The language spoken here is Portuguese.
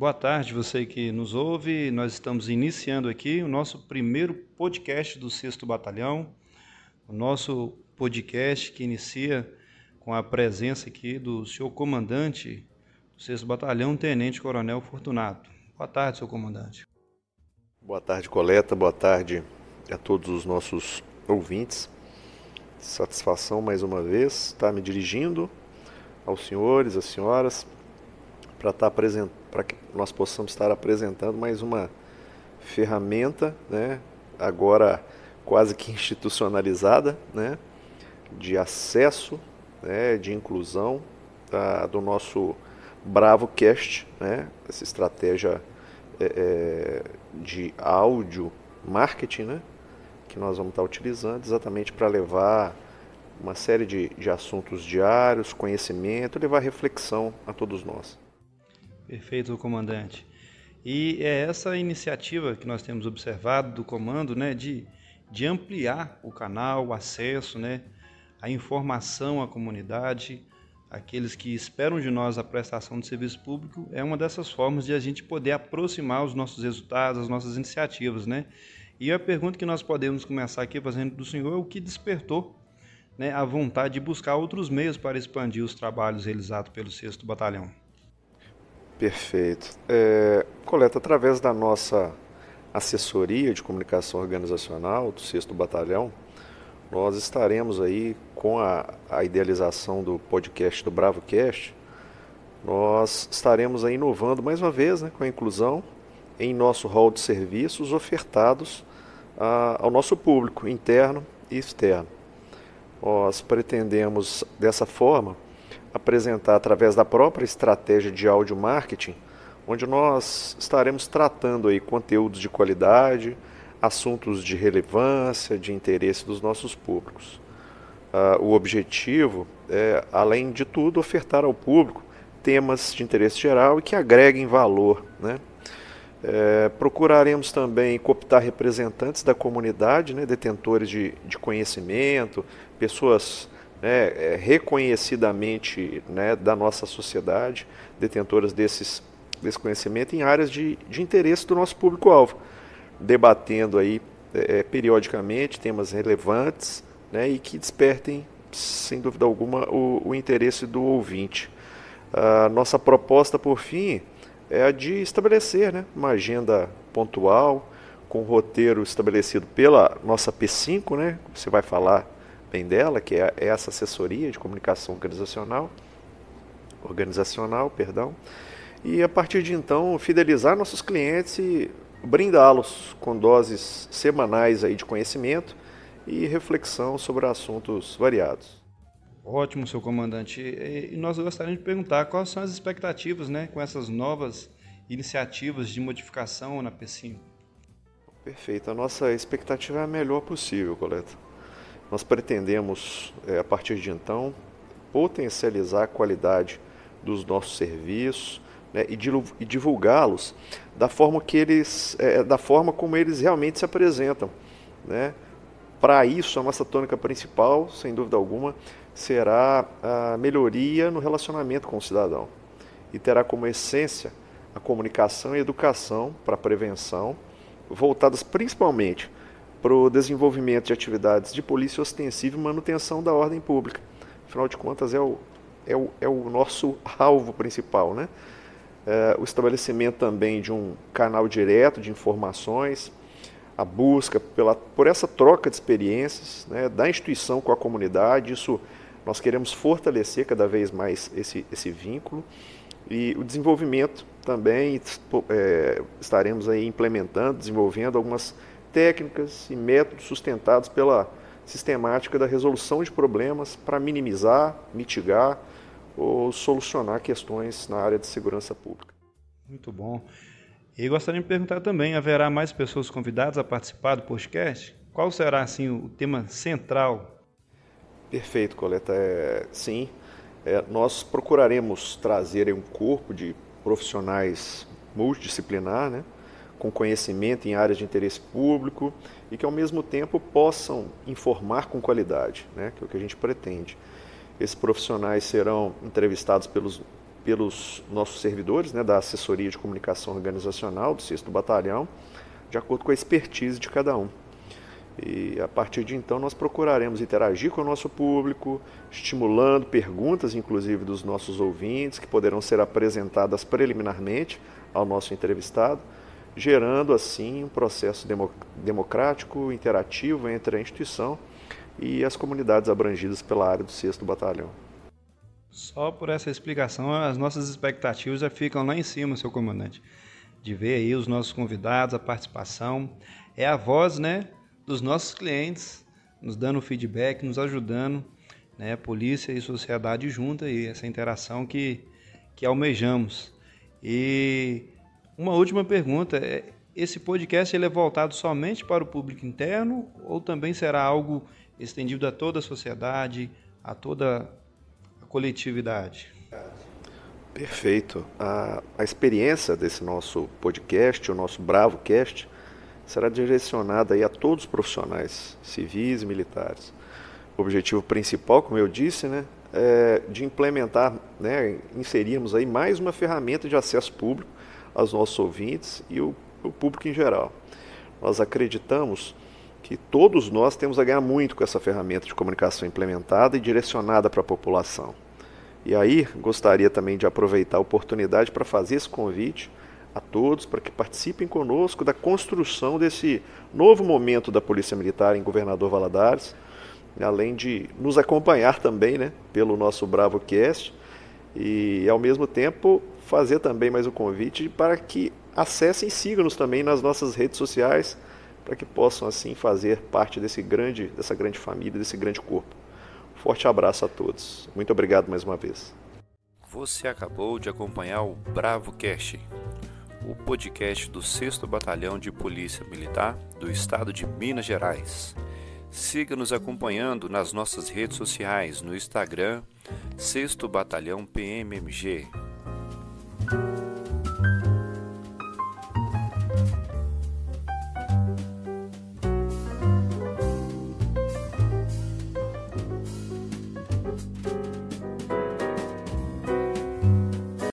Boa tarde, você que nos ouve. Nós estamos iniciando aqui o nosso primeiro podcast do 6 Batalhão, o nosso podcast que inicia com a presença aqui do senhor comandante do 6 Batalhão, Tenente Coronel Fortunato. Boa tarde, senhor comandante. Boa tarde, Coleta. Boa tarde a todos os nossos ouvintes. Satisfação mais uma vez estar me dirigindo aos senhores, às senhoras, para estar apresentando, para que nós possamos estar apresentando mais uma ferramenta, né, agora quase que institucionalizada, né, de acesso, né, de inclusão tá, do nosso Bravo Cast, né, essa estratégia é, é, de áudio marketing, né, que nós vamos estar utilizando exatamente para levar uma série de, de assuntos diários, conhecimento, levar reflexão a todos nós. Perfeito, comandante. E é essa iniciativa que nós temos observado do comando, né, de, de ampliar o canal, o acesso, né, a informação à comunidade, aqueles que esperam de nós a prestação de serviço público, é uma dessas formas de a gente poder aproximar os nossos resultados, as nossas iniciativas, né? E a pergunta que nós podemos começar aqui fazendo do senhor é o que despertou né, a vontade de buscar outros meios para expandir os trabalhos realizados pelo 6 Batalhão. Perfeito. É, coleta, através da nossa assessoria de comunicação organizacional do 6 Batalhão, nós estaremos aí com a, a, idealização do podcast do BravoCast, nós estaremos aí inovando mais uma vez né, com a inclusão em nosso hall de serviços ofertados a, ao nosso público interno e externo. Nós pretendemos dessa forma apresentar através da própria estratégia de áudio marketing, onde nós estaremos tratando aí conteúdos de qualidade, assuntos de relevância, de interesse dos nossos públicos. Uh, o objetivo é, além de tudo, ofertar ao público temas de interesse geral e que agreguem valor. Né? É, procuraremos também cooptar representantes da comunidade, né, detentores de, de conhecimento, pessoas né, é, reconhecidamente né, da nossa sociedade, detentoras desses, desse conhecimento em áreas de, de interesse do nosso público-alvo, debatendo aí é, é, periodicamente temas relevantes né, e que despertem, sem dúvida alguma, o, o interesse do ouvinte. A nossa proposta, por fim, é a de estabelecer né, uma agenda pontual, com roteiro estabelecido pela nossa P5, né, você vai falar bem dela, que é essa assessoria de comunicação organizacional, organizacional, perdão, e a partir de então fidelizar nossos clientes e brindá-los com doses semanais aí de conhecimento e reflexão sobre assuntos variados. Ótimo, seu comandante. E nós gostaríamos de perguntar quais são as expectativas né, com essas novas iniciativas de modificação na P5. Perfeito. A nossa expectativa é a melhor possível, Coleta. Nós pretendemos, é, a partir de então, potencializar a qualidade dos nossos serviços né, e divulgá-los da forma que eles, é, da forma como eles realmente se apresentam, né? Para isso, a nossa tônica principal, sem dúvida alguma, será a melhoria no relacionamento com o cidadão e terá como essência a comunicação e educação para a prevenção, voltadas principalmente para o desenvolvimento de atividades de polícia ostensiva e manutenção da ordem pública. Afinal de contas, é o, é o, é o nosso alvo principal. Né? É, o estabelecimento também de um canal direto de informações, a busca pela, por essa troca de experiências né, da instituição com a comunidade, isso nós queremos fortalecer cada vez mais esse, esse vínculo e o desenvolvimento também é, estaremos aí implementando, desenvolvendo algumas técnicas e métodos sustentados pela sistemática da resolução de problemas para minimizar, mitigar ou solucionar questões na área de segurança pública. Muito bom. E gostaria de perguntar também, haverá mais pessoas convidadas a participar do podcast? Qual será assim o tema central? Perfeito, Coleta. É, sim, é, nós procuraremos trazer um corpo de profissionais multidisciplinar, né? Com conhecimento em áreas de interesse público e que ao mesmo tempo possam informar com qualidade, né, que é o que a gente pretende. Esses profissionais serão entrevistados pelos pelos nossos servidores né, da assessoria de comunicação organizacional do 6 Batalhão, de acordo com a expertise de cada um. E a partir de então nós procuraremos interagir com o nosso público, estimulando perguntas, inclusive dos nossos ouvintes, que poderão ser apresentadas preliminarmente ao nosso entrevistado, gerando assim um processo democrático, interativo entre a instituição e as comunidades abrangidas pela área do 6 Batalhão. Só por essa explicação, as nossas expectativas já ficam lá em cima, seu comandante. De ver aí os nossos convidados, a participação. É a voz, né, dos nossos clientes, nos dando feedback, nos ajudando, né, polícia e sociedade junta e essa interação que, que almejamos. E uma última pergunta, é, esse podcast ele é voltado somente para o público interno ou também será algo estendido a toda a sociedade, a toda a coletividade? Perfeito. A, a experiência desse nosso podcast, o nosso Bravo Cast, será direcionada aí a todos os profissionais, civis e militares. O objetivo principal, como eu disse, né, é de implementar, né, inserirmos aí mais uma ferramenta de acesso público aos nossos ouvintes e o, o público em geral. Nós acreditamos que todos nós temos a ganhar muito com essa ferramenta de comunicação implementada e direcionada para a população. E aí, gostaria também de aproveitar a oportunidade para fazer esse convite a todos para que participem conosco da construção desse novo momento da Polícia Militar em Governador Valadares, além de nos acompanhar também né, pelo nosso Bravo Cast e, ao mesmo tempo, fazer também mais o um convite para que acessem e sigam-nos também nas nossas redes sociais para que possam assim fazer parte desse grande, dessa grande família, desse grande corpo. Forte abraço a todos. Muito obrigado mais uma vez. Você acabou de acompanhar o Bravo Cast, o podcast do 6 Batalhão de Polícia Militar do Estado de Minas Gerais. Siga nos acompanhando nas nossas redes sociais no Instagram 6 Batalhão PMMG